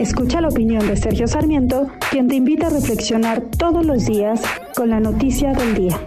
Escucha la opinión de Sergio Sarmiento, quien te invita a reflexionar todos los días con la noticia del día.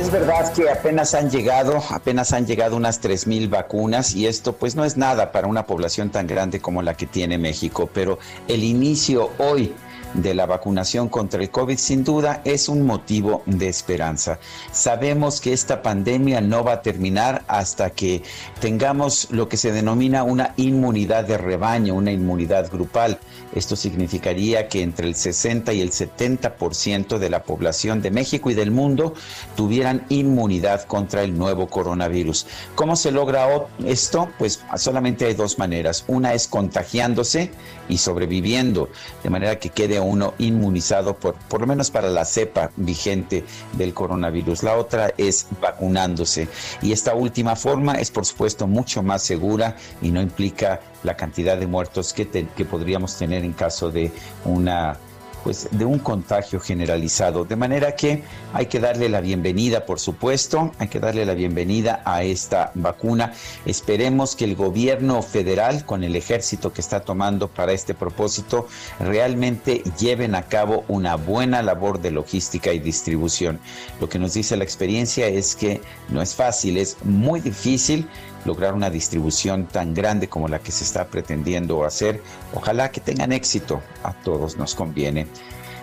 Es verdad que apenas han llegado, apenas han llegado unas 3.000 vacunas y esto pues no es nada para una población tan grande como la que tiene México, pero el inicio hoy de la vacunación contra el COVID sin duda es un motivo de esperanza. Sabemos que esta pandemia no va a terminar hasta que tengamos lo que se denomina una inmunidad de rebaño, una inmunidad grupal. Esto significaría que entre el 60 y el 70% de la población de México y del mundo tuvieran inmunidad contra el nuevo coronavirus. ¿Cómo se logra esto? Pues solamente hay dos maneras. Una es contagiándose y sobreviviendo, de manera que quede uno inmunizado por, por lo menos para la cepa vigente del coronavirus. La otra es vacunándose. Y esta última forma es por supuesto mucho más segura y no implica la cantidad de muertos que, que podríamos tener en caso de una pues de un contagio generalizado. De manera que hay que darle la bienvenida, por supuesto, hay que darle la bienvenida a esta vacuna. Esperemos que el gobierno federal, con el ejército que está tomando para este propósito, realmente lleven a cabo una buena labor de logística y distribución. Lo que nos dice la experiencia es que no es fácil, es muy difícil lograr una distribución tan grande como la que se está pretendiendo hacer. Ojalá que tengan éxito, a todos nos conviene.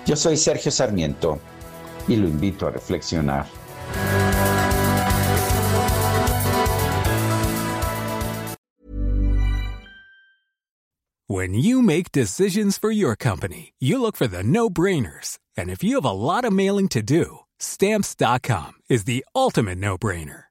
Yo soy Sergio Sarmiento y lo invito a reflexionar. When you make decisions for your company, you look for the no-brainers. And if you have a lot of mailing to do, stamps.com is the ultimate no-brainer.